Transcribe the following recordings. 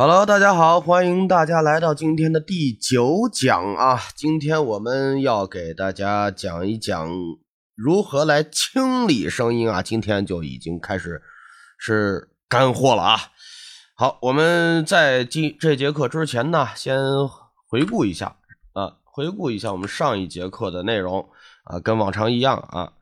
Hello，大家好，欢迎大家来到今天的第九讲啊！今天我们要给大家讲一讲如何来清理声音啊！今天就已经开始是干货了啊！好，我们在今这节课之前呢，先回顾一下啊，回顾一下我们上一节课的内容啊，跟往常一样啊。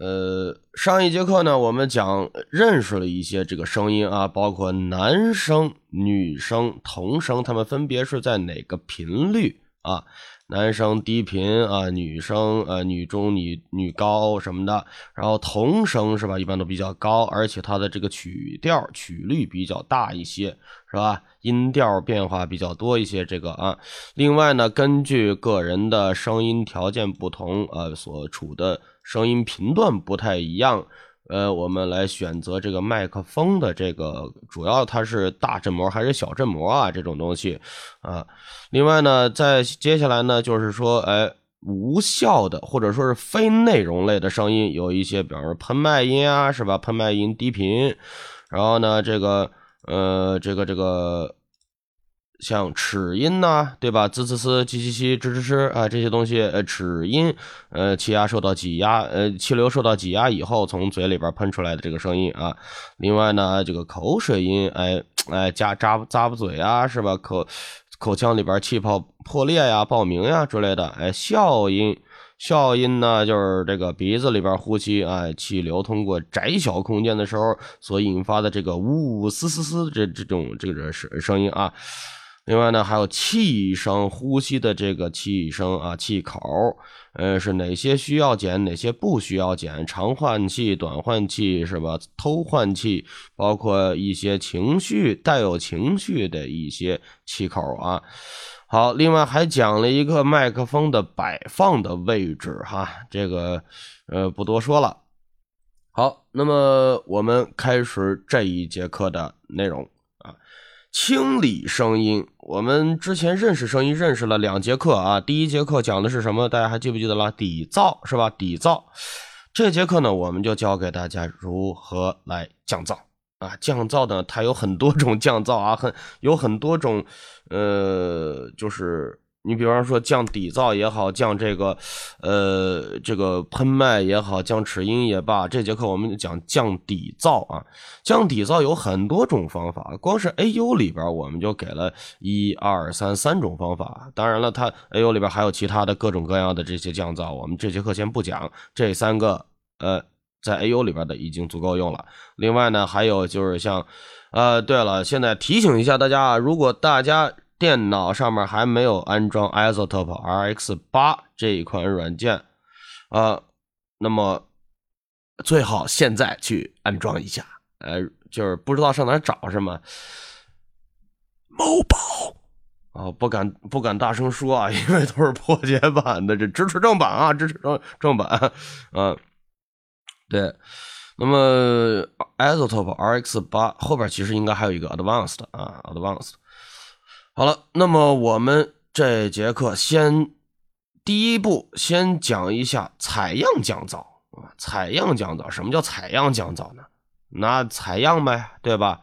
呃，上一节课呢，我们讲认识了一些这个声音啊，包括男声、女声、童声，它们分别是在哪个频率啊？男生低频啊，女生呃女中、女女高什么的，然后童声是吧？一般都比较高，而且它的这个曲调曲率比较大一些，是吧？音调变化比较多一些，这个啊。另外呢，根据个人的声音条件不同，呃，所处的。声音频段不太一样，呃，我们来选择这个麦克风的这个主要它是大振膜还是小振膜啊？这种东西啊。另外呢，在接下来呢，就是说，哎，无效的或者说是非内容类的声音，有一些，比方说喷麦音啊，是吧？喷麦音低频，然后呢，这个，呃，这个这个。像齿音呐，对吧？滋滋滋，叽叽叽，吱吱吱啊，这些东西，呃，齿音，呃，气压受到挤压，呃，气流受到挤压以后，从嘴里边喷出来的这个声音啊。另外呢，这个口水音，哎哎，夹扎扎巴嘴啊，是吧？口口腔里边气泡破裂呀、爆鸣呀之类的。哎，笑音，笑音呢，就是这个鼻子里边呼吸啊，气流通过窄小空间的时候所引发的这个呜呜嘶嘶嘶这这种这个声声音啊。另外呢，还有气声，呼吸的这个气声啊，气口，呃，是哪些需要减，哪些不需要减？长换气、短换气是吧？偷换气，包括一些情绪带有情绪的一些气口啊。好，另外还讲了一个麦克风的摆放的位置哈，这个呃不多说了。好，那么我们开始这一节课的内容啊。清理声音，我们之前认识声音认识了两节课啊。第一节课讲的是什么？大家还记不记得了？底噪是吧？底噪。这节课呢，我们就教给大家如何来降噪啊。降噪呢，它有很多种降噪啊，很有很多种，呃，就是。你比方说降底噪也好，降这个，呃，这个喷麦也好，降齿音也罢，这节课我们讲降底噪啊。降底噪有很多种方法，光是 A U 里边我们就给了一二三三种方法。当然了，它 A U 里边还有其他的各种各样的这些降噪，我们这节课先不讲。这三个，呃，在 A U 里边的已经足够用了。另外呢，还有就是像，呃，对了，现在提醒一下大家啊，如果大家。电脑上面还没有安装 Isotope RX 八这一款软件，啊，那么最好现在去安装一下。呃，就是不知道上哪找是吗？某宝啊，不敢不敢大声说啊，因为都是破解版的，这支持正版啊，支持正正版。嗯，对。那么 Isotope RX 八后边其实应该还有一个 Advanced 啊，Advanced。好了，那么我们这节课先第一步先讲一下采样降噪啊，采样降噪，什么叫采样降噪呢？拿采样呗，对吧？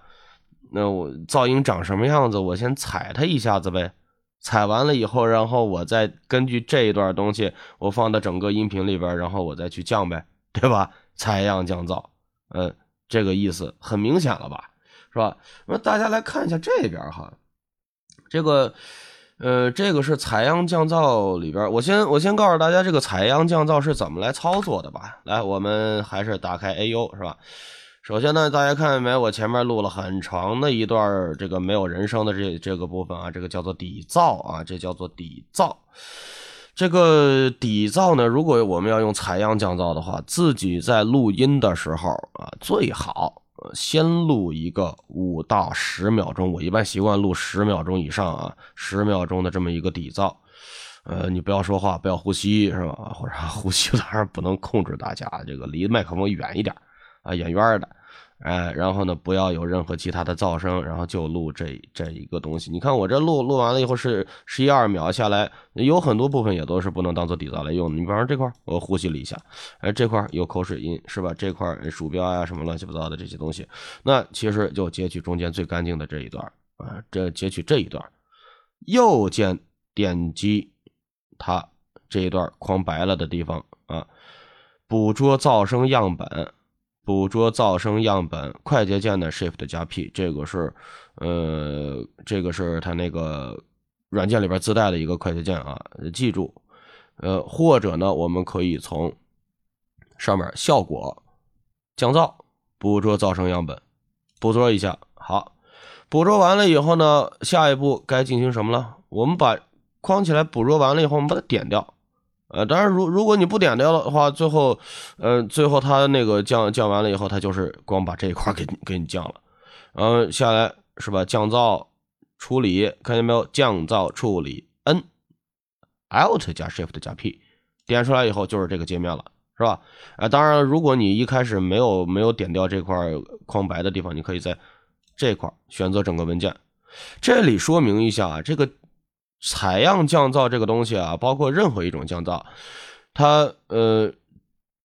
那我噪音长什么样子，我先采它一下子呗，采完了以后，然后我再根据这一段东西，我放到整个音频里边，然后我再去降呗，对吧？采样降噪，嗯，这个意思很明显了吧，是吧？那大家来看一下这边哈。这个，呃，这个是采样降噪里边，我先我先告诉大家这个采样降噪是怎么来操作的吧。来，我们还是打开 A U 是吧？首先呢，大家看见没？我前面录了很长的一段这个没有人声的这这个部分啊，这个叫做底噪啊，这叫做底噪。这个底噪呢，如果我们要用采样降噪的话，自己在录音的时候啊，最好。先录一个五到十秒钟，我一般习惯录十秒钟以上啊，十秒钟的这么一个底噪。呃，你不要说话，不要呼吸，是吧？或者呼吸当然不能控制，大家这个离麦克风远一点啊，远远的。哎，然后呢，不要有任何其他的噪声，然后就录这这一个东西。你看我这录录完了以后是十一二秒下来，有很多部分也都是不能当做底噪来用的。你比方说这块我呼吸了一下，哎，这块有口水音是吧？这块鼠标呀什么乱七八糟的这些东西，那其实就截取中间最干净的这一段啊，这截取这一段，右键点击它这一段框白了的地方啊，捕捉噪声样本，捕捉噪声样本，快捷键的 Shift 加 P，这个是呃，这个是它那个软件里边自带的一个快捷键啊，记住，呃，或者呢，我们可以从上面效果降噪，捕捉噪声样本，捕捉一下，好。捕捉完了以后呢，下一步该进行什么了？我们把框起来捕捉完了以后，我们把它点掉。呃，当然，如如果你不点掉的话，最后，呃，最后它那个降降完了以后，它就是光把这一块给给你降了。嗯，下来是吧？降噪处理，看见没有？降噪处理，N，Alt 加 Shift 加 P，点出来以后就是这个界面了，是吧？啊，当然，如果你一开始没有没有点掉这块框白的地方，你可以在。这块选择整个文件，这里说明一下啊，这个采样降噪这个东西啊，包括任何一种降噪，它呃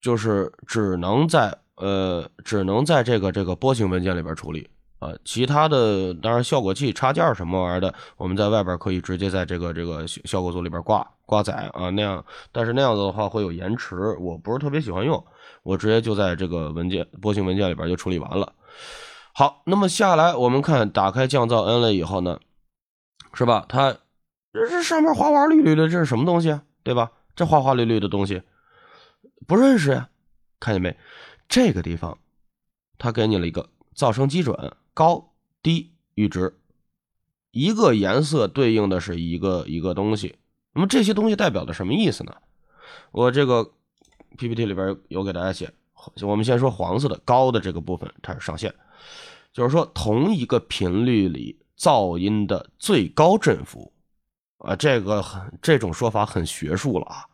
就是只能在呃只能在这个这个波形文件里边处理啊，其他的当然效果器插件什么玩意儿的，我们在外边可以直接在这个这个效果组里边挂挂载啊那样，但是那样子的话会有延迟，我不是特别喜欢用，我直接就在这个文件波形文件里边就处理完了。好，那么下来我们看，打开降噪 N 了以后呢，是吧？它这这上面花花绿绿的，这是什么东西？对吧？这花花绿绿的东西不认识呀，看见没？这个地方它给你了一个噪声基准，高低阈值，一个颜色对应的是一个一个东西。那么这些东西代表的什么意思呢？我这个 PPT 里边有给大家写，我们先说黄色的高的这个部分，它是上限。就是说，同一个频率里噪音的最高振幅，啊，这个很这种说法很学术了啊。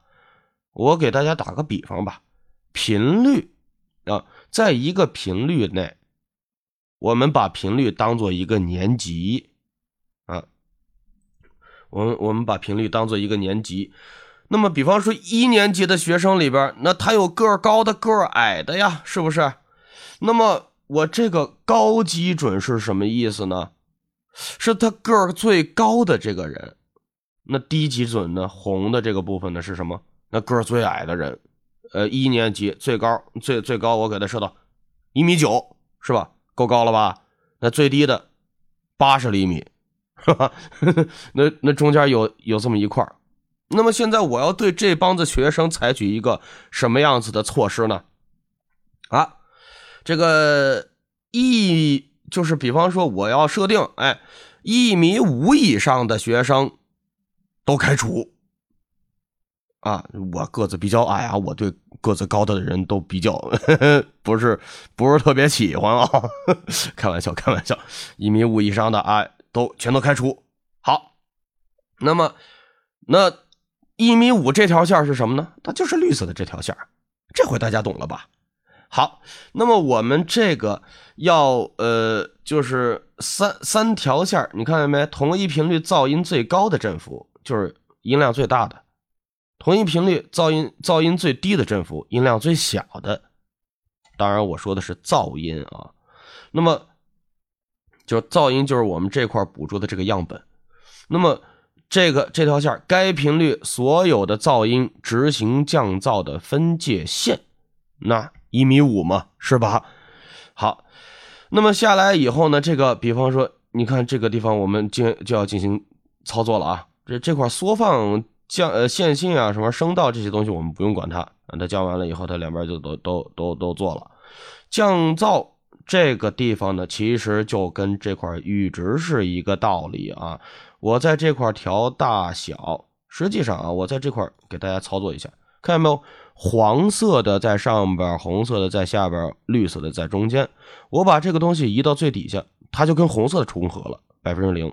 我给大家打个比方吧，频率啊，在一个频率内，我们把频率当做一个年级啊，我们我们把频率当做一个年级。那么，比方说一年级的学生里边，那他有个高的，个矮的呀，是不是？那么。我这个高基准是什么意思呢？是他个儿最高的这个人。那低基准呢？红的这个部分呢是什么？那个最矮的人。呃，一年级最高最最高，我给他设到一米九，是吧？够高了吧？那最低的八十厘米，是吧？那那中间有有这么一块那么现在我要对这帮子学生采取一个什么样子的措施呢？啊？这个一就是比方说，我要设定，哎，一米五以上的学生都开除啊。我个子比较矮啊，我对个子高的人都比较 不是不是特别喜欢啊。开玩笑，开玩笑，一米五以上的啊，都全都开除。好，那么那一米五这条线是什么呢？它就是绿色的这条线这回大家懂了吧？好，那么我们这个要呃，就是三三条线你看见没？同一频率噪音最高的振幅就是音量最大的，同一频率噪音噪音最低的振幅音量最小的。当然我说的是噪音啊。那么就噪音就是我们这块捕捉的这个样本。那么这个这条线，该频率所有的噪音执行降噪的分界线，那。一米五嘛，是吧？好，那么下来以后呢，这个比方说，你看这个地方，我们进就要进行操作了啊。这这块缩放降呃线性啊，什么声道这些东西，我们不用管它。它降完了以后，它两边就都都都都做了。降噪这个地方呢，其实就跟这块阈值是一个道理啊。我在这块调大小，实际上啊，我在这块给大家操作一下，看见没有？黄色的在上边，红色的在下边，绿色的在中间。我把这个东西移到最底下，它就跟红色的重合了，百分之零。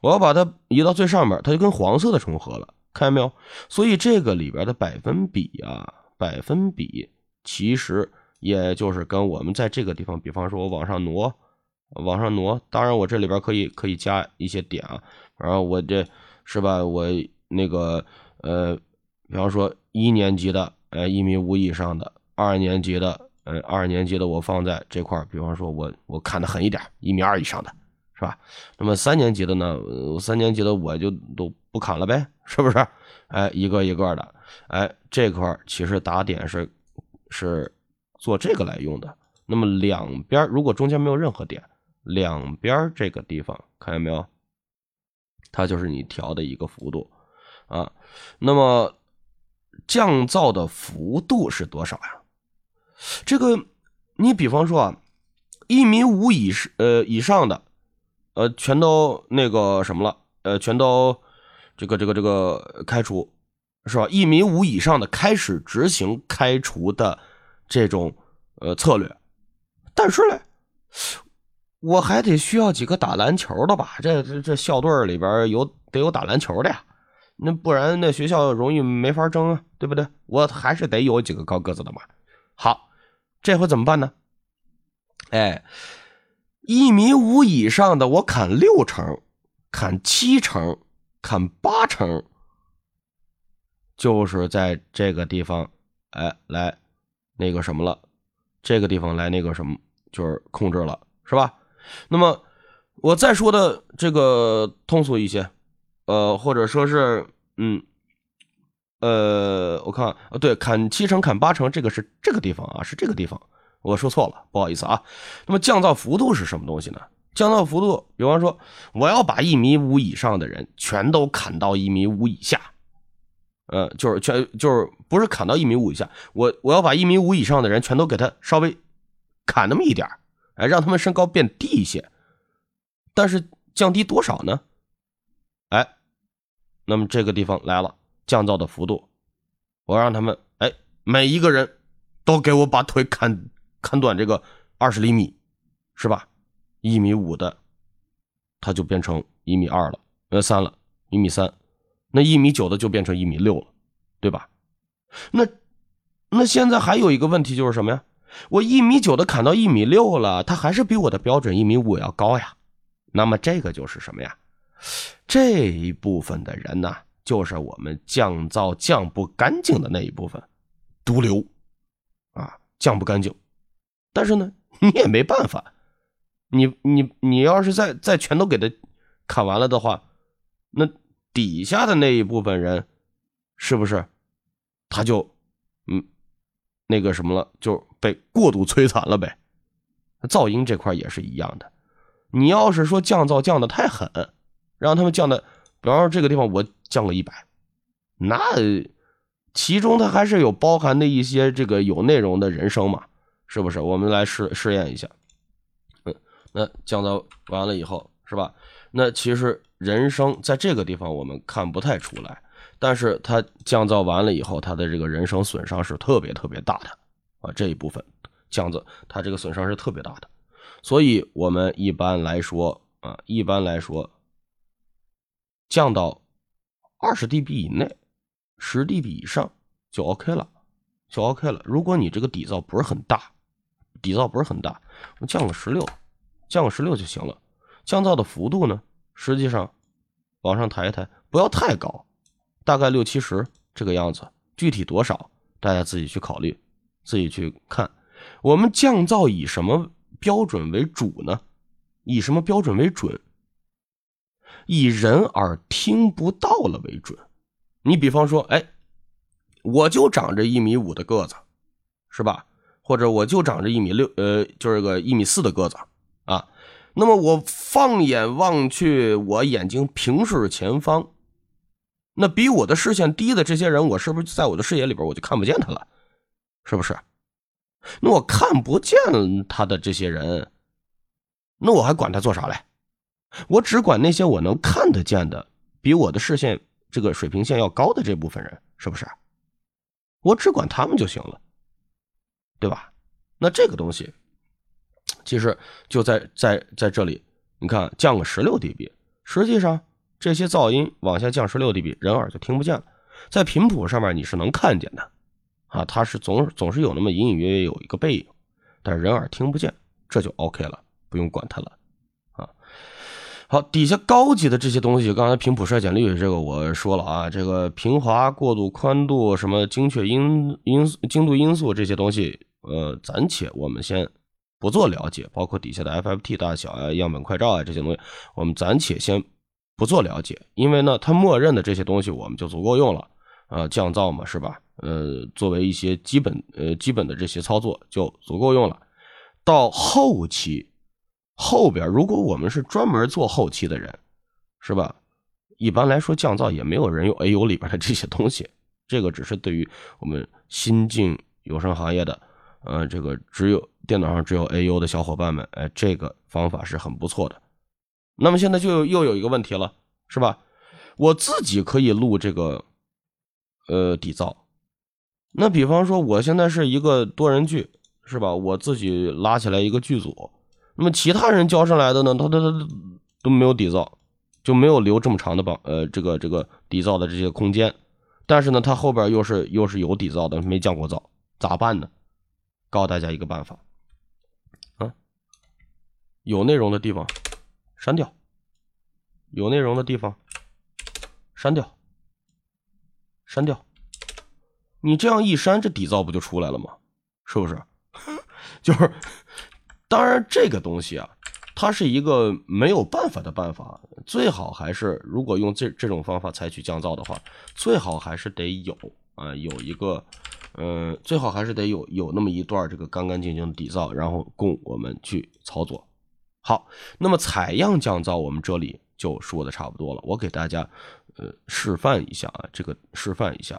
我要把它移到最上面，它就跟黄色的重合了，看见没有？所以这个里边的百分比啊，百分比其实也就是跟我们在这个地方，比方说我往上挪，往上挪。当然我这里边可以可以加一些点啊，然后我这是吧？我那个呃。比方说一年级的，呃，一米五以上的；二年级的，呃，二年级的我放在这块比方说我我看的狠一点，一米二以上的，是吧？那么三年级的呢？三年级的我就都不砍了呗，是不是？哎，一个一个的，哎，这块其实打点是是做这个来用的。那么两边如果中间没有任何点，两边这个地方看见没有？它就是你调的一个幅度啊。那么降噪的幅度是多少呀？这个你比方说啊，一米五以呃以上的，呃全都那个什么了，呃全都这个这个这个开除是吧？一米五以上的开始执行开除的这种呃策略。但是嘞，我还得需要几个打篮球的吧？这这这校队里边有得有打篮球的呀，那不然那学校容易没法争啊，对不对？我还是得有几个高个子的嘛。好，这回怎么办呢？哎，一米五以上的我砍六成，砍七成，砍八成，就是在这个地方，哎，来那个什么了。这个地方来那个什么，就是控制了，是吧？那么我再说的这个通俗一些，呃，或者说是，嗯，呃，我看，对，砍七成，砍八成，这个是这个地方啊，是这个地方，我说错了，不好意思啊。那么降噪幅度是什么东西呢？降噪幅度，比方说，我要把一米五以上的人全都砍到一米五以下。呃，就是全就是不是砍到一米五以下，我我要把一米五以上的人全都给他稍微砍那么一点哎，让他们身高变低一些，但是降低多少呢？哎，那么这个地方来了，降噪的幅度，我让他们哎，每一个人都给我把腿砍砍短这个二十厘米，是吧？一米五的，它就变成一米二了，呃，三了，一米三。那一米九的就变成一米六了，对吧？那那现在还有一个问题就是什么呀？我一米九的砍到一米六了，他还是比我的标准一米五要高呀。那么这个就是什么呀？这一部分的人呢，就是我们降噪降不干净的那一部分毒瘤啊，降不干净。但是呢，你也没办法，你你你要是再再全都给他砍完了的话，那。底下的那一部分人，是不是他就嗯那个什么了，就被过度摧残了呗？噪音这块也是一样的。你要是说降噪降的太狠，让他们降的，比方说这个地方我降个一百，那其中它还是有包含的一些这个有内容的人声嘛？是不是？我们来试试验一下。嗯，那降噪完了以后，是吧？那其实。人声在这个地方我们看不太出来，但是它降噪完了以后，它的这个人声损伤是特别特别大的啊！这一部分降噪，它这个损伤是特别大的，所以我们一般来说啊，一般来说降到二十 dB 以内，十 dB 以上就 OK 了，就 OK 了。如果你这个底噪不是很大，底噪不是很大，降个十六，降个十六就行了。降噪的幅度呢？实际上，往上抬一抬，不要太高，大概六七十这个样子。具体多少，大家自己去考虑，自己去看。我们降噪以什么标准为主呢？以什么标准为准？以人耳听不到了为准。你比方说，哎，我就长着一米五的个子，是吧？或者我就长着一米六，呃，就是个一米四的个子啊。那么我放眼望去，我眼睛平视前方，那比我的视线低的这些人，我是不是在我的视野里边我就看不见他了？是不是？那我看不见他的这些人，那我还管他做啥嘞？我只管那些我能看得见的，比我的视线这个水平线要高的这部分人，是不是？我只管他们就行了，对吧？那这个东西。其实就在在在这里，你看降个十六 dB，实际上这些噪音往下降十六 dB，人耳就听不见了。在频谱上面你是能看见的，啊，它是总总是有那么隐隐约约有一个背影，但是人耳听不见，这就 OK 了，不用管它了，好，底下高级的这些东西，刚才频谱衰减率这个我说了啊，这个平滑、过渡、宽度、什么精确因因精度因素这些东西，呃，暂且我们先。不做了解，包括底下的 FFT 大小啊、样本快照啊这些东西，我们暂且先不做了解，因为呢，它默认的这些东西我们就足够用了，呃，降噪嘛，是吧？呃，作为一些基本呃基本的这些操作就足够用了。到后期后边，如果我们是专门做后期的人，是吧？一般来说降噪也没有人用 AU 里边的这些东西，这个只是对于我们新进有声行业的，呃，这个只有电脑上只有 AU 的小伙伴们，哎，这个方法是很不错的。那么现在就又有一个问题了，是吧？我自己可以录这个呃底噪。那比方说，我现在是一个多人剧，是吧？我自己拉起来一个剧组，那么其他人交上来的呢，他他他都没有底噪，就没有留这么长的榜呃这个这个底噪的这些空间，但是呢，他后边又是又是有底噪的，没降过噪，咋办呢？告诉大家一个办法，啊，有内容的地方删掉，有内容的地方删掉，删掉。你这样一删，这底噪不就出来了吗？是不是？就是，当然这个东西啊，它是一个没有办法的办法。最好还是如果用这这种方法采取降噪的话，最好还是得有啊，有一个，嗯，最好还是得有有那么一段这个干干净净的底噪，然后供我们去操作。好，那么采样降噪，我们这里就说的差不多了。我给大家呃示范一下啊，这个示范一下。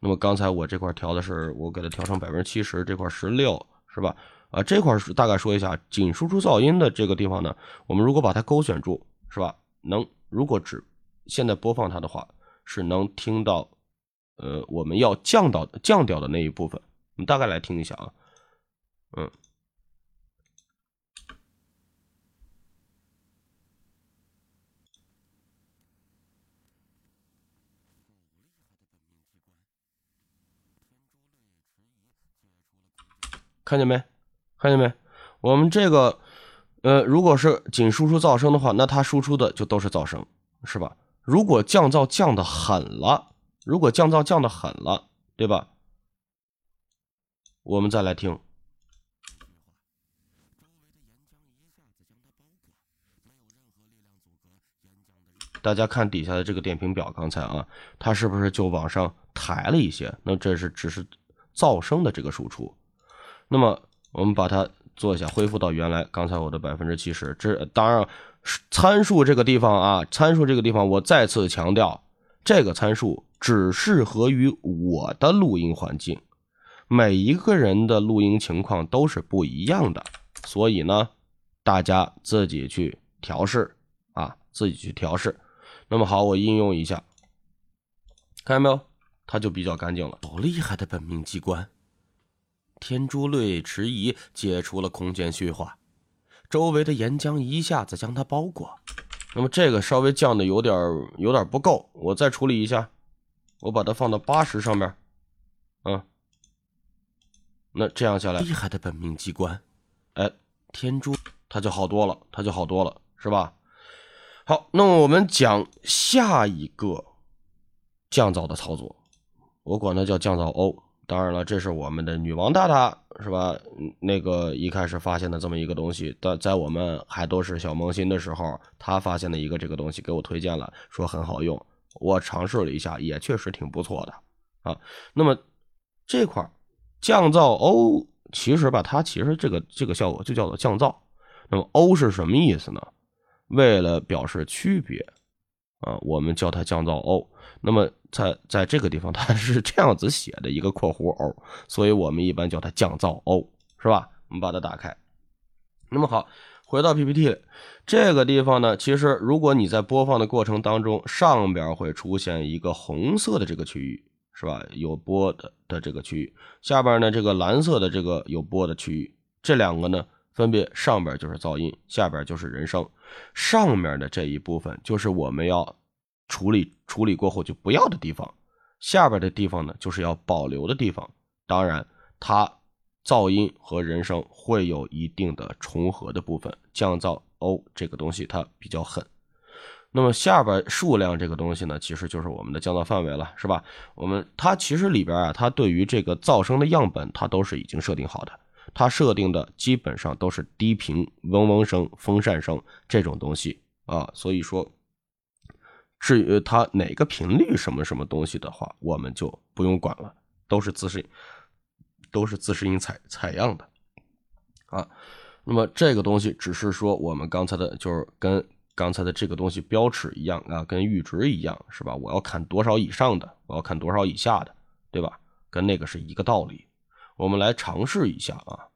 那么刚才我这块调的是，我给它调成百分之七十，这块十六是吧？啊，这块是大概说一下，仅输出噪音的这个地方呢，我们如果把它勾选住，是吧？能，如果只现在播放它的话，是能听到，呃，我们要降到降掉的那一部分。我们大概来听一下啊，嗯。看见没？看见没？我们这个，呃，如果是仅输出噪声的话，那它输出的就都是噪声，是吧？如果降噪降的狠了，如果降噪降的狠了，对吧？我们再来听，大家看底下的这个电平表，刚才啊，它是不是就往上抬了一些？那这是只是噪声的这个输出。那么我们把它做一下，恢复到原来刚才我的百分之七十。这当然参数这个地方啊，参数这个地方我再次强调，这个参数只适合于我的录音环境，每一个人的录音情况都是不一样的，所以呢，大家自己去调试啊，自己去调试。那么好，我应用一下，看见没有？它就比较干净了。好厉害的本命机关！天珠泪迟疑，解除了空间虚化，周围的岩浆一下子将它包裹。那么这个稍微降的有点有点不够，我再处理一下，我把它放到八十上面，嗯，那这样下来，厉害的本命机关，哎，天珠它就好多了，它就好多了，是吧？好，那么我们讲下一个降噪的操作，我管它叫降噪 O。当然了，这是我们的女王大大，是吧？那个一开始发现的这么一个东西，在在我们还都是小萌新的时候，她发现的一个这个东西，给我推荐了，说很好用。我尝试了一下，也确实挺不错的啊。那么这块降噪 O，其实吧，它其实这个这个效果就叫做降噪。那么 O 是什么意思呢？为了表示区别啊，我们叫它降噪 O。那么在在这个地方，它是这样子写的一个括弧 O，所以我们一般叫它降噪 O，是吧？我们把它打开。那么好，回到 PPT，这个地方呢，其实如果你在播放的过程当中，上边会出现一个红色的这个区域，是吧？有播的的这个区域，下边呢这个蓝色的这个有播的区域，这两个呢分别上边就是噪音，下边就是人声，上面的这一部分就是我们要。处理处理过后就不要的地方，下边的地方呢就是要保留的地方。当然，它噪音和人声会有一定的重合的部分。降噪 O 这个东西它比较狠。那么下边数量这个东西呢，其实就是我们的降噪范围了，是吧？我们它其实里边啊，它对于这个噪声的样本它都是已经设定好的。它设定的基本上都是低频嗡嗡声、风扇声这种东西啊，所以说，至于它哪个频率什么什么东西的话，我们就不用管了，都是自适应，都是自适应采采样的啊。那么这个东西只是说我们刚才的，就是跟刚才的这个东西标尺一样啊，跟阈值一样，是吧？我要看多少以上的，我要看多少以下的，对吧？跟那个是一个道理。我们来尝试一下啊。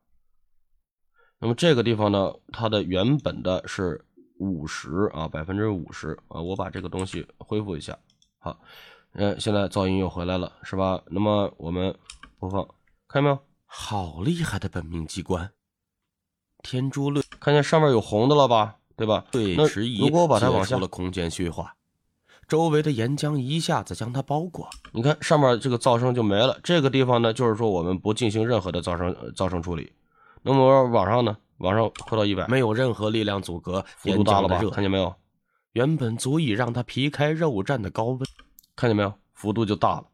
那么这个地方呢，它的原本的是五十啊，百分之五十啊。我把这个东西恢复一下。好，嗯，现在噪音又回来了，是吧？那么我们播放，看见没有？好厉害的本命机关，天珠论，看见上面有红的了吧？对吧？对，迟疑。如果我把它往下了，空间虚化。周围的岩浆一下子将它包裹，你看上面这个噪声就没了。这个地方呢，就是说我们不进行任何的噪声噪声处理。那么往上呢，往上扩到一百，没有任何力量阻隔，幅度大了吧？看见没有？原本足以让它皮开肉绽的高温，看见没有？幅度就大了。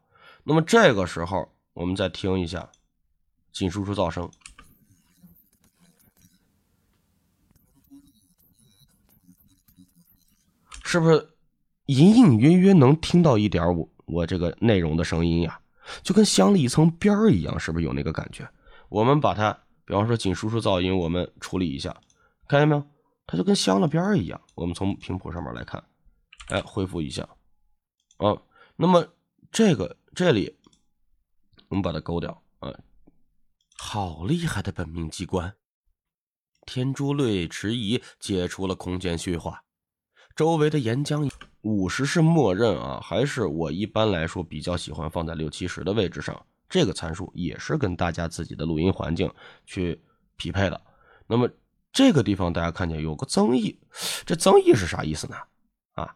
那么这个时候，我们再听一下，仅输出噪声，是不是？隐隐约约能听到一点我我这个内容的声音呀，就跟镶了一层边儿一样，是不是有那个感觉？我们把它，比方说仅输出噪音，我们处理一下，看见没有？它就跟镶了边儿一样。我们从频谱上面来看，哎，恢复一下，啊，那么这个这里，我们把它勾掉，啊，好厉害的本命机关，天珠类迟疑解除了空间虚化，周围的岩浆。五十是默认啊，还是我一般来说比较喜欢放在六七十的位置上？这个参数也是跟大家自己的录音环境去匹配的。那么这个地方大家看见有个增益，这增益是啥意思呢？啊，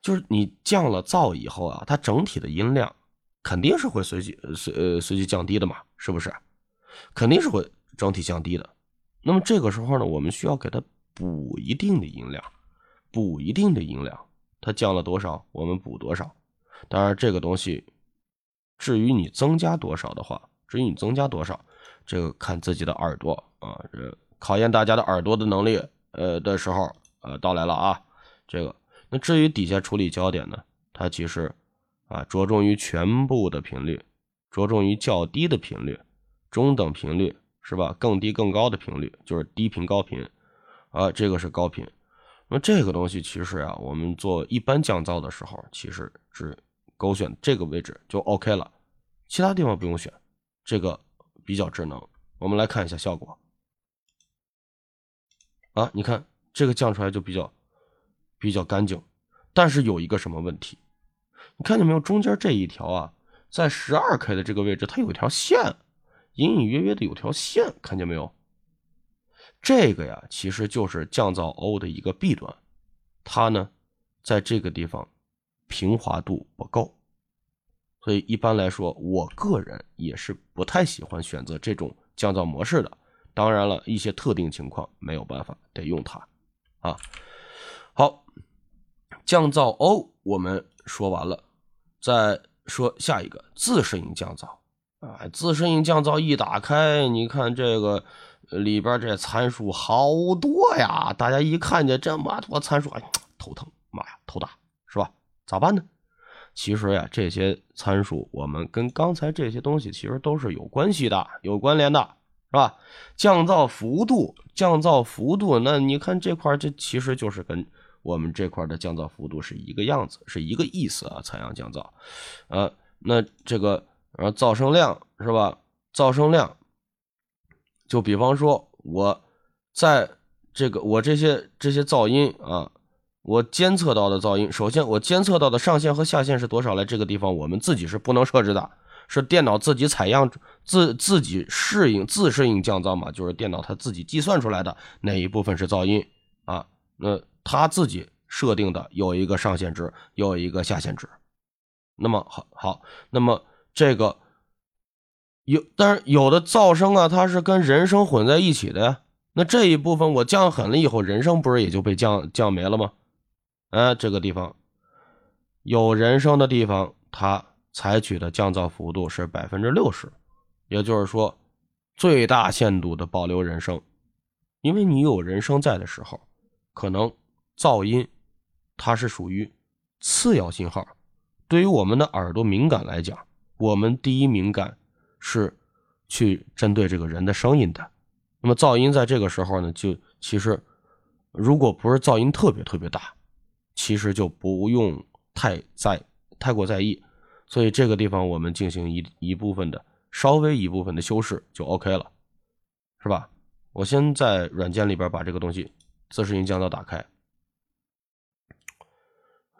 就是你降了噪以后啊，它整体的音量肯定是会随即随呃随即降低的嘛，是不是？肯定是会整体降低的。那么这个时候呢，我们需要给它补一定的音量，补一定的音量。它降了多少，我们补多少。当然，这个东西，至于你增加多少的话，至于你增加多少，这个看自己的耳朵啊。这考验大家的耳朵的能力，呃的时候，呃到来了啊。这个，那至于底下处理焦点呢，它其实啊着重于全部的频率，着重于较低的频率，中等频率是吧？更低更高的频率就是低频高频啊，这个是高频。那这个东西其实啊，我们做一般降噪的时候，其实只勾选这个位置就 OK 了，其他地方不用选，这个比较智能。我们来看一下效果啊，你看这个降出来就比较比较干净，但是有一个什么问题？你看见没有？中间这一条啊，在十二 K 的这个位置，它有一条线，隐隐约约的有条线，看见没有？这个呀，其实就是降噪 O 的一个弊端，它呢，在这个地方平滑度不够，所以一般来说，我个人也是不太喜欢选择这种降噪模式的。当然了，一些特定情况没有办法得用它啊。好，降噪 O 我们说完了，再说下一个自适应降噪啊。自适应降噪一打开，你看这个。里边这参数好多呀！大家一看见这么多参数，哎，头疼，妈呀，头大，是吧？咋办呢？其实呀，这些参数我们跟刚才这些东西其实都是有关系的，有关联的，是吧？降噪幅度，降噪幅度，那你看这块，这其实就是跟我们这块的降噪幅度是一个样子，是一个意思啊。采样降噪，呃，那这个呃噪声量是吧？噪声量。就比方说，我在这个我这些这些噪音啊，我监测到的噪音，首先我监测到的上限和下限是多少？来这个地方我们自己是不能设置的，是电脑自己采样自自己适应自适应降噪嘛，就是电脑它自己计算出来的哪一部分是噪音啊？那它自己设定的有一个上限值，有一个下限值。那么好好，那么这个。有，但是有的噪声啊，它是跟人声混在一起的呀。那这一部分我降狠了以后，人声不是也就被降降没了吗？哎，这个地方有人声的地方，它采取的降噪幅度是百分之六十，也就是说，最大限度的保留人声，因为你有人声在的时候，可能噪音它是属于次要信号。对于我们的耳朵敏感来讲，我们第一敏感是去针对这个人的声音的。那么噪音在这个时候呢，就其实如果不是噪音特别特别大，其实就不用太在太过在意。所以这个地方我们进行一一部分的稍微一部分的修饰就 OK 了，是吧？我先在软件里边把这个东西自适应降噪打开。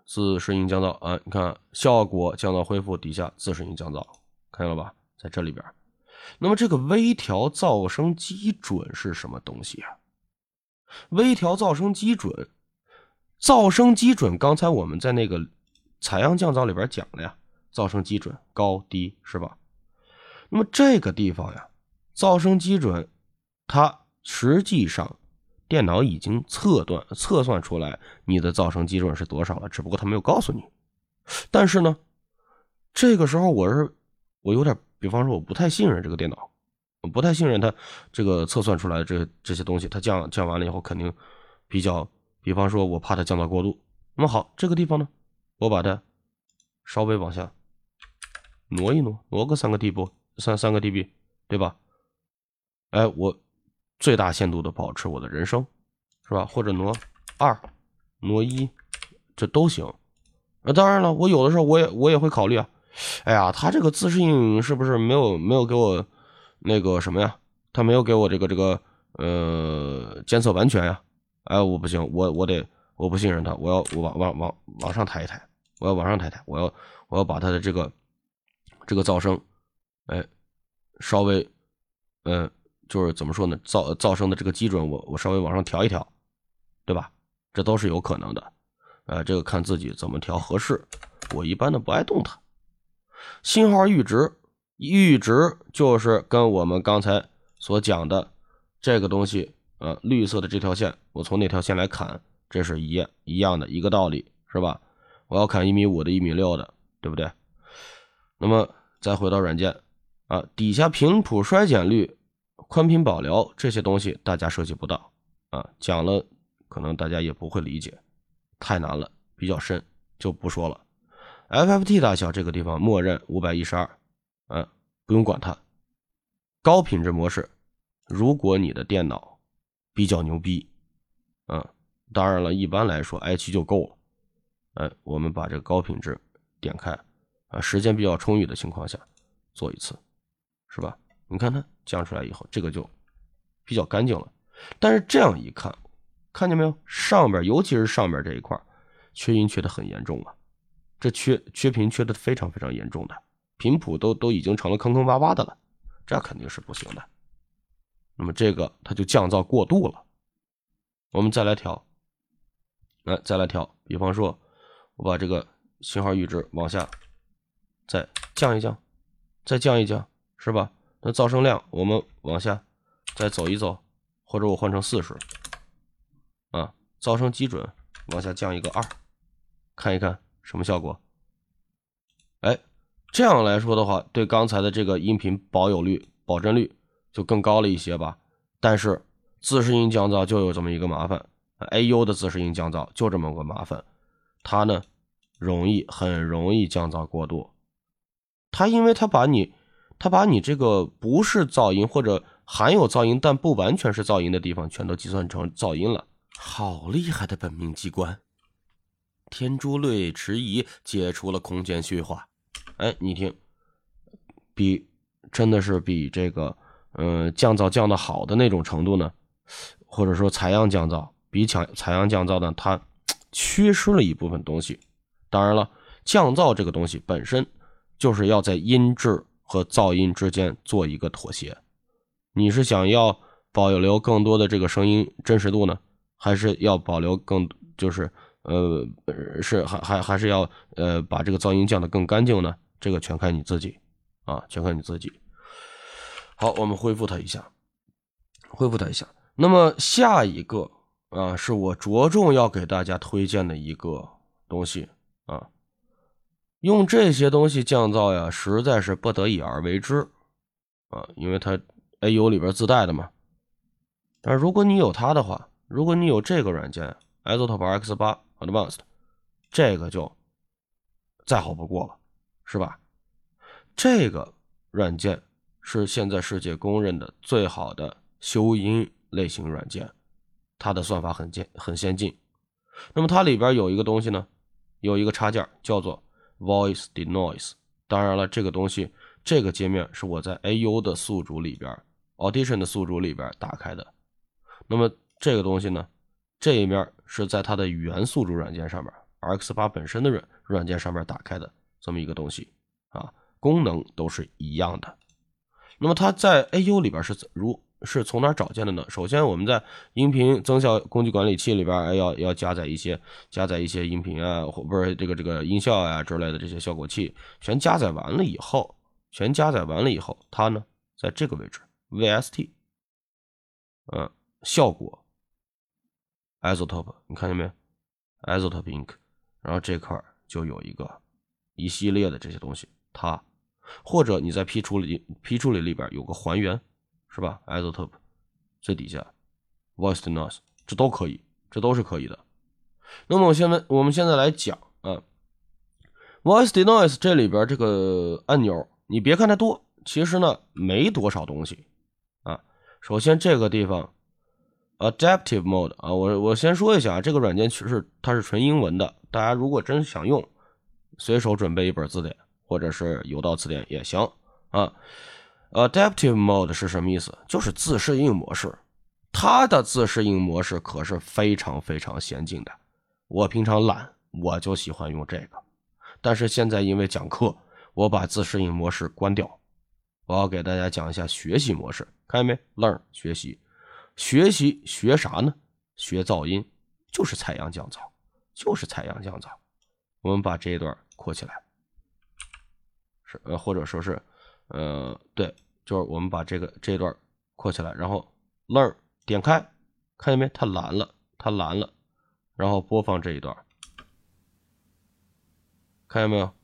自适应降噪啊，你看效果降噪恢复底下自适应降噪，看见了吧？在这里边。那么这个微调噪声基准是什么东西啊？微调噪声基准，噪声基准，刚才我们在那个采样降噪里边讲了呀，噪声基准高低是吧？那么这个地方呀，噪声基准，它实际上。电脑已经测断、测算出来你的噪声基准是多少了，只不过他没有告诉你。但是呢，这个时候我是我有点，比方说我不太信任这个电脑，我不太信任它这个测算出来的这这些东西，它降降完了以后肯定比较，比方说我怕它降到过度。那么好，这个地方呢，我把它稍微往下挪一挪，挪个三个 dB，三三个 dB，对吧？哎，我。最大限度的保持我的人声，是吧？或者挪二、挪一，这都行。那当然了，我有的时候我也我也会考虑啊。哎呀，他这个自适应是不是没有没有给我那个什么呀？他没有给我这个这个呃监测完全呀？哎，我不行，我我得我不信任他，我要我往往往往上抬一抬，我要往上抬抬，我要我要把他的这个这个噪声，哎，稍微嗯。就是怎么说呢？噪噪声的这个基准，我我稍微往上调一调，对吧？这都是有可能的。呃，这个看自己怎么调合适。我一般的不爱动它。信号阈值，阈值就是跟我们刚才所讲的这个东西，呃，绿色的这条线，我从那条线来砍，这是一样一样的一个道理，是吧？我要砍一米五的，一米六的，对不对？那么再回到软件啊，底下频谱衰减率。宽频保留这些东西大家涉及不到啊，讲了可能大家也不会理解，太难了，比较深就不说了。FFT 大小这个地方默认五百一十二，嗯，不用管它。高品质模式，如果你的电脑比较牛逼，嗯，当然了，一般来说 i 七就够了。哎，我们把这个高品质点开啊，时间比较充裕的情况下做一次，是吧？你看它降出来以后，这个就比较干净了。但是这样一看，看见没有？上边尤其是上边这一块缺音缺的很严重啊，这缺缺频缺的非常非常严重的，频谱都都已经成了坑坑洼洼的了，这肯定是不行的。那么这个它就降噪过度了。我们再来调，来再来调，比方说我把这个信号阈值往下再降一降，再降一降，是吧？那噪声量我们往下再走一走，或者我换成四十，啊，噪声基准往下降一个二，看一看什么效果？哎，这样来说的话，对刚才的这个音频保有率、保真率就更高了一些吧。但是自适应降噪就有这么一个麻烦，AU 的自适应降噪就这么个麻烦，它呢容易很容易降噪过度，它因为它把你。他把你这个不是噪音或者含有噪音但不完全是噪音的地方全都计算成噪音了，好厉害的本命机关！天珠类迟疑解除了空间虚化，哎，你听，比真的是比这个嗯降噪降的好的那种程度呢，或者说采样降噪比采采样降噪呢，它 缺失了一部分东西。当然了，降噪这个东西本身就是要在音质。和噪音之间做一个妥协，你是想要保留更多的这个声音真实度呢，还是要保留更就是呃是还还还是要呃把这个噪音降得更干净呢？这个全看你自己啊，全看你自己。好，我们恢复它一下，恢复它一下。那么下一个啊，是我着重要给大家推荐的一个东西啊。用这些东西降噪呀，实在是不得已而为之，啊，因为它 AU 里边自带的嘛。但是如果你有它的话，如果你有这个软件 Isotope X 八 Advanced，这个就再好不过了，是吧？这个软件是现在世界公认的最好的修音类型软件，它的算法很先很先进。那么它里边有一个东西呢，有一个插件叫做 Voice Denoise。当然了，这个东西这个界面是我在 AU 的宿主里边 Audition 的宿主里边打开的。那么这个东西呢，这一面是在它的语言宿主软件上面，R X 八本身的软软件上面打开的这么一个东西啊，功能都是一样的。那么它在 AU 里边是如是从哪找见的呢？首先我们在音频增效工具管理器里边，哎，要要加载一些加载一些音频啊，或不是这个这个音效啊之类的这些效果器，全加载完了以后，全加载完了以后，它呢在这个位置 VST，嗯。效果，Isotope，你看见没？Isotope Ink，然后这块就有一个一系列的这些东西，它或者你在 P 处理 P 处理里边有个还原，是吧？Isotope 最底下，Voice Denoise，这都可以，这都是可以的。那么我现在我们现在来讲啊，Voice Noise 这里边这个按钮，你别看它多，其实呢没多少东西啊。首先这个地方。Adaptive Mode 啊，我我先说一下啊这个软件其实它是纯英文的，大家如果真想用，随手准备一本字典或者是有道词典也行啊。Adaptive Mode 是什么意思？就是自适应模式。它的自适应模式可是非常非常先进的。我平常懒，我就喜欢用这个。但是现在因为讲课，我把自适应模式关掉，我要给大家讲一下学习模式，看见没？Learn 学习。学习学啥呢？学噪音，就是采样降噪，就是采样降噪。我们把这一段扩起来，是呃，或者说是，呃，对，就是我们把这个这一段扩起来，然后 learn 点开，看见没？它蓝了，它蓝了，然后播放这一段，看见没有？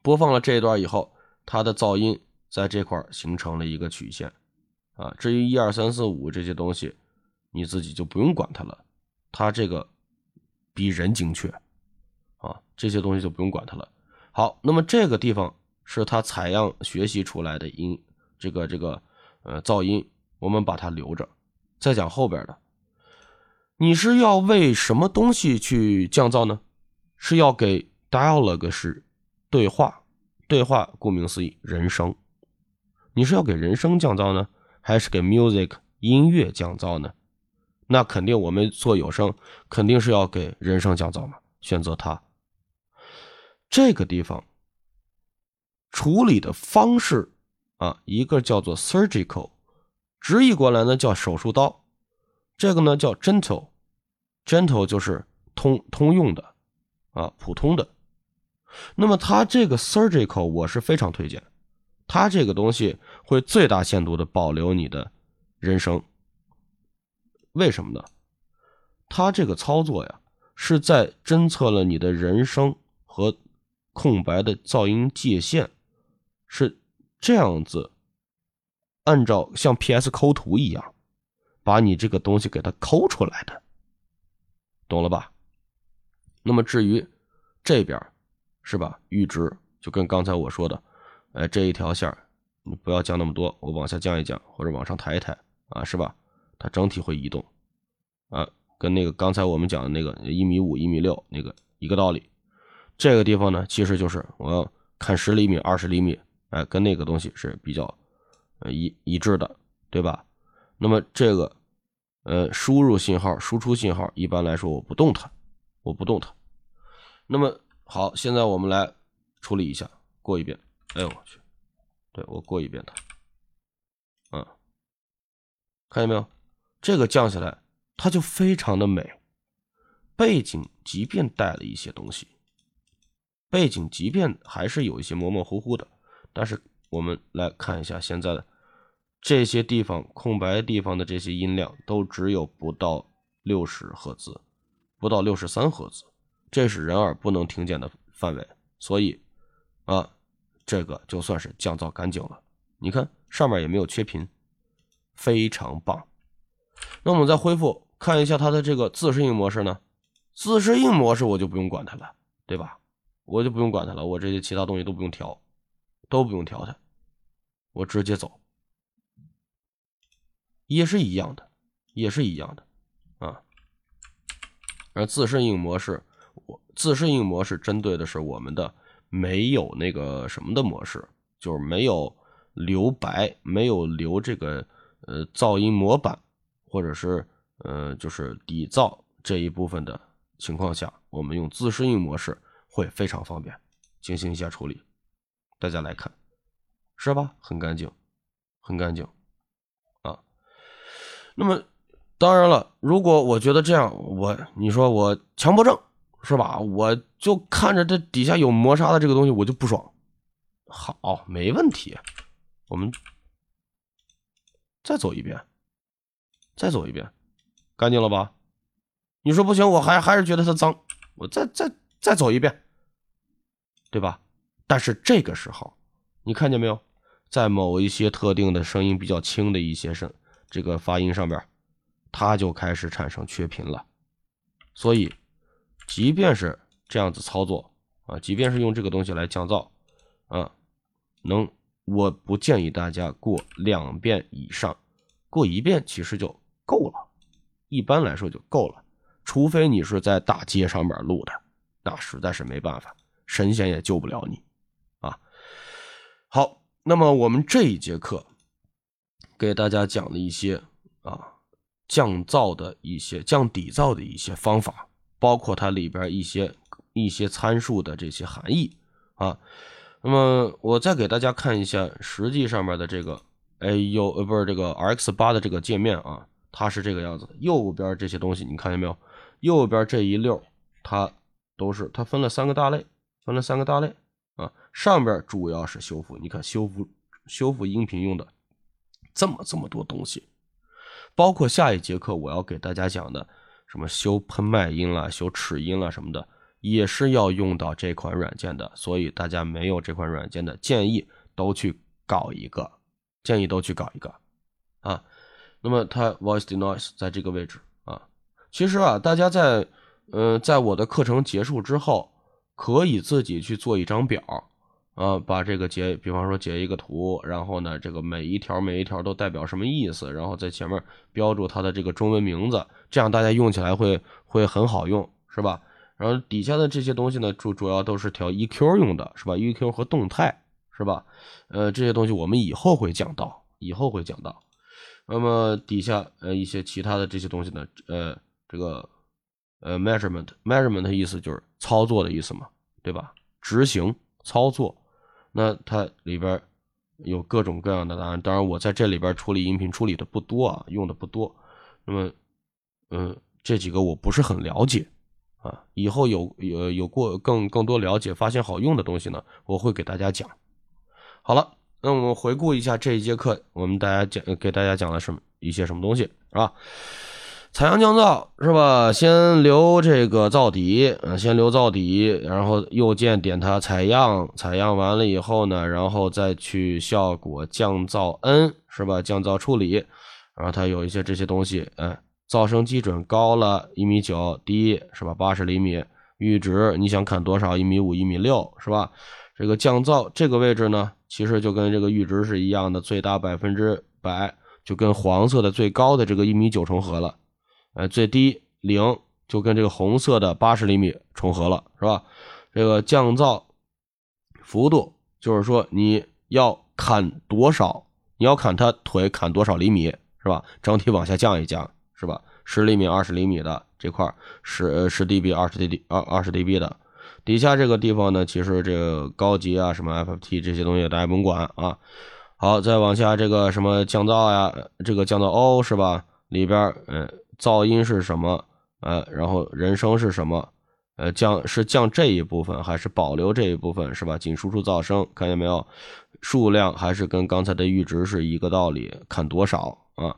播放了这一段以后，它的噪音。在这块形成了一个曲线，啊，至于一二三四五这些东西，你自己就不用管它了，它这个比人精确，啊，这些东西就不用管它了。好，那么这个地方是它采样学习出来的音，这个这个呃噪音，我们把它留着。再讲后边的，你是要为什么东西去降噪呢？是要给 dialogue 是对话，对话顾名思义，人声。你是要给人声降噪呢，还是给 music 音乐降噪呢？那肯定我们做有声，肯定是要给人声降噪嘛。选择它，这个地方处理的方式啊，一个叫做 surgical，直译过来呢叫手术刀，这个呢叫 gentle，gentle 就是通通用的啊，普通的。那么它这个 surgical 我是非常推荐。它这个东西会最大限度的保留你的人声，为什么呢？它这个操作呀，是在侦测了你的人声和空白的噪音界限，是这样子，按照像 PS 抠图一样，把你这个东西给它抠出来的，懂了吧？那么至于这边是吧？阈值就跟刚才我说的。哎，这一条线你不要降那么多，我往下降一降，或者往上抬一抬啊，是吧？它整体会移动啊，跟那个刚才我们讲的那个一米五、一米六那个一个道理。这个地方呢，其实就是我要看十厘米、二十厘米，哎，跟那个东西是比较呃一一致的，对吧？那么这个呃输入信号、输出信号，一般来说我不动它，我不动它。那么好，现在我们来处理一下，过一遍。哎呦我去！对我过一遍它，嗯，看见没有？这个降下来，它就非常的美。背景即便带了一些东西，背景即便还是有一些模模糊糊的，但是我们来看一下现在的这些地方空白地方的这些音量，都只有不到六十赫兹，不到六十三赫兹，这是人耳不能听见的范围。所以啊。这个就算是降噪干净了。你看上面也没有缺频，非常棒。那我们再恢复看一下它的这个自适应模式呢？自适应模式我就不用管它了，对吧？我就不用管它了，我这些其他东西都不用调，都不用调它，我直接走，也是一样的，也是一样的啊。而自适应模式，我自适应模式针对的是我们的没有那个什么的模式，就是没有留白，没有留这个呃噪音模板，或者是呃就是底噪这一部分的情况下，我们用自适应模式会非常方便进行一下处理。大家来看，是吧？很干净，很干净啊。那么。当然了，如果我觉得这样，我你说我强迫症是吧？我就看着这底下有磨砂的这个东西，我就不爽。好，没问题，我们再走一遍，再走一遍，干净了吧？你说不行，我还还是觉得它脏，我再再再走一遍，对吧？但是这个时候，你看见没有，在某一些特定的声音比较轻的一些声，这个发音上边。它就开始产生缺频了，所以，即便是这样子操作啊，即便是用这个东西来降噪啊，能，我不建议大家过两遍以上，过一遍其实就够了，一般来说就够了，除非你是在大街上面录的，那实在是没办法，神仙也救不了你啊。好，那么我们这一节课给大家讲了一些啊。降噪的一些降底噪的一些方法，包括它里边一些一些参数的这些含义啊。那么我再给大家看一下实际上面的这个 A U 呃不是这个 R X 八的这个界面啊，它是这个样子。右边这些东西你看见没有？右边这一溜它都是它分了三个大类，分了三个大类啊。上边主要是修复，你看修复修复音频用的这么这么多东西。包括下一节课我要给大家讲的，什么修喷麦音啦、修齿音啦什么的，也是要用到这款软件的。所以大家没有这款软件的，建议都去搞一个，建议都去搞一个啊。那么它 voice denoise 在这个位置啊，其实啊，大家在嗯，在我的课程结束之后，可以自己去做一张表。啊，把这个截，比方说截一个图，然后呢，这个每一条每一条都代表什么意思，然后在前面标注它的这个中文名字，这样大家用起来会会很好用，是吧？然后底下的这些东西呢，主主要都是调 EQ 用的，是吧？EQ 和动态，是吧？呃，这些东西我们以后会讲到，以后会讲到。那么底下呃一些其他的这些东西呢，呃，这个呃 measurement，measurement 的意思就是操作的意思嘛，对吧？执行操作。那它里边有各种各样的答案，当然我在这里边处理音频处理的不多啊，用的不多。那么，嗯，这几个我不是很了解啊，以后有有有过更更多了解，发现好用的东西呢，我会给大家讲。好了，那我们回顾一下这一节课，我们大家讲给大家讲了什么一些什么东西，是吧？采样降噪是吧？先留这个噪底，嗯，先留噪底，然后右键点它采样，采样完了以后呢，然后再去效果降噪 N 是吧？降噪处理，然后它有一些这些东西，嗯，噪声基准高了一米九，低是吧？八十厘米，阈值你想砍多少？一米五、一米六是吧？这个降噪这个位置呢，其实就跟这个阈值是一样的，最大百分之百，就跟黄色的最高的这个一米九重合了。呃，最低零就跟这个红色的八十厘米重合了，是吧？这个降噪幅度就是说你要砍多少，你要砍它腿砍多少厘米，是吧？整体往下降一降，是吧？十厘米、二十厘米的这块十十 dB、二十 dB、二二十 dB 的，底下这个地方呢，其实这个高级啊，什么 FFT 这些东西大家甭管啊。好，再往下这个什么降噪呀，这个降噪 O 是吧？里边嗯。噪音是什么？呃，然后人声是什么？呃，降是降这一部分还是保留这一部分？是吧？仅输出噪声，看见没有？数量还是跟刚才的阈值是一个道理，看多少啊？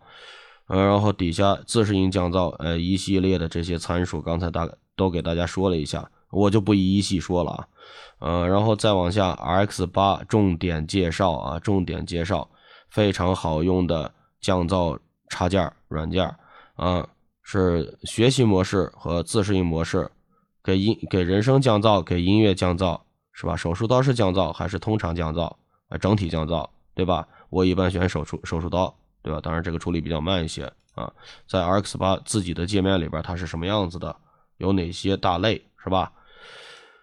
呃，然后底下自适应降噪，呃，一系列的这些参数，刚才大都给大家说了一下。我就不一一细说了啊。呃，然后再往下，RX 八重点介绍啊，重点介绍非常好用的降噪插件儿软件啊，是学习模式和自适应模式，给音给人声降噪，给音乐降噪，是吧？手术刀式降噪还是通常降噪啊？整体降噪，对吧？我一般选手术手术刀，对吧？当然这个处理比较慢一些啊。在 RX 八自己的界面里边，它是什么样子的？有哪些大类，是吧？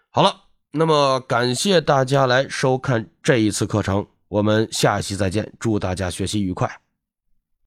好了。那么感谢大家来收看这一次课程，我们下期再见，祝大家学习愉快。